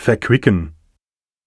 verquicken.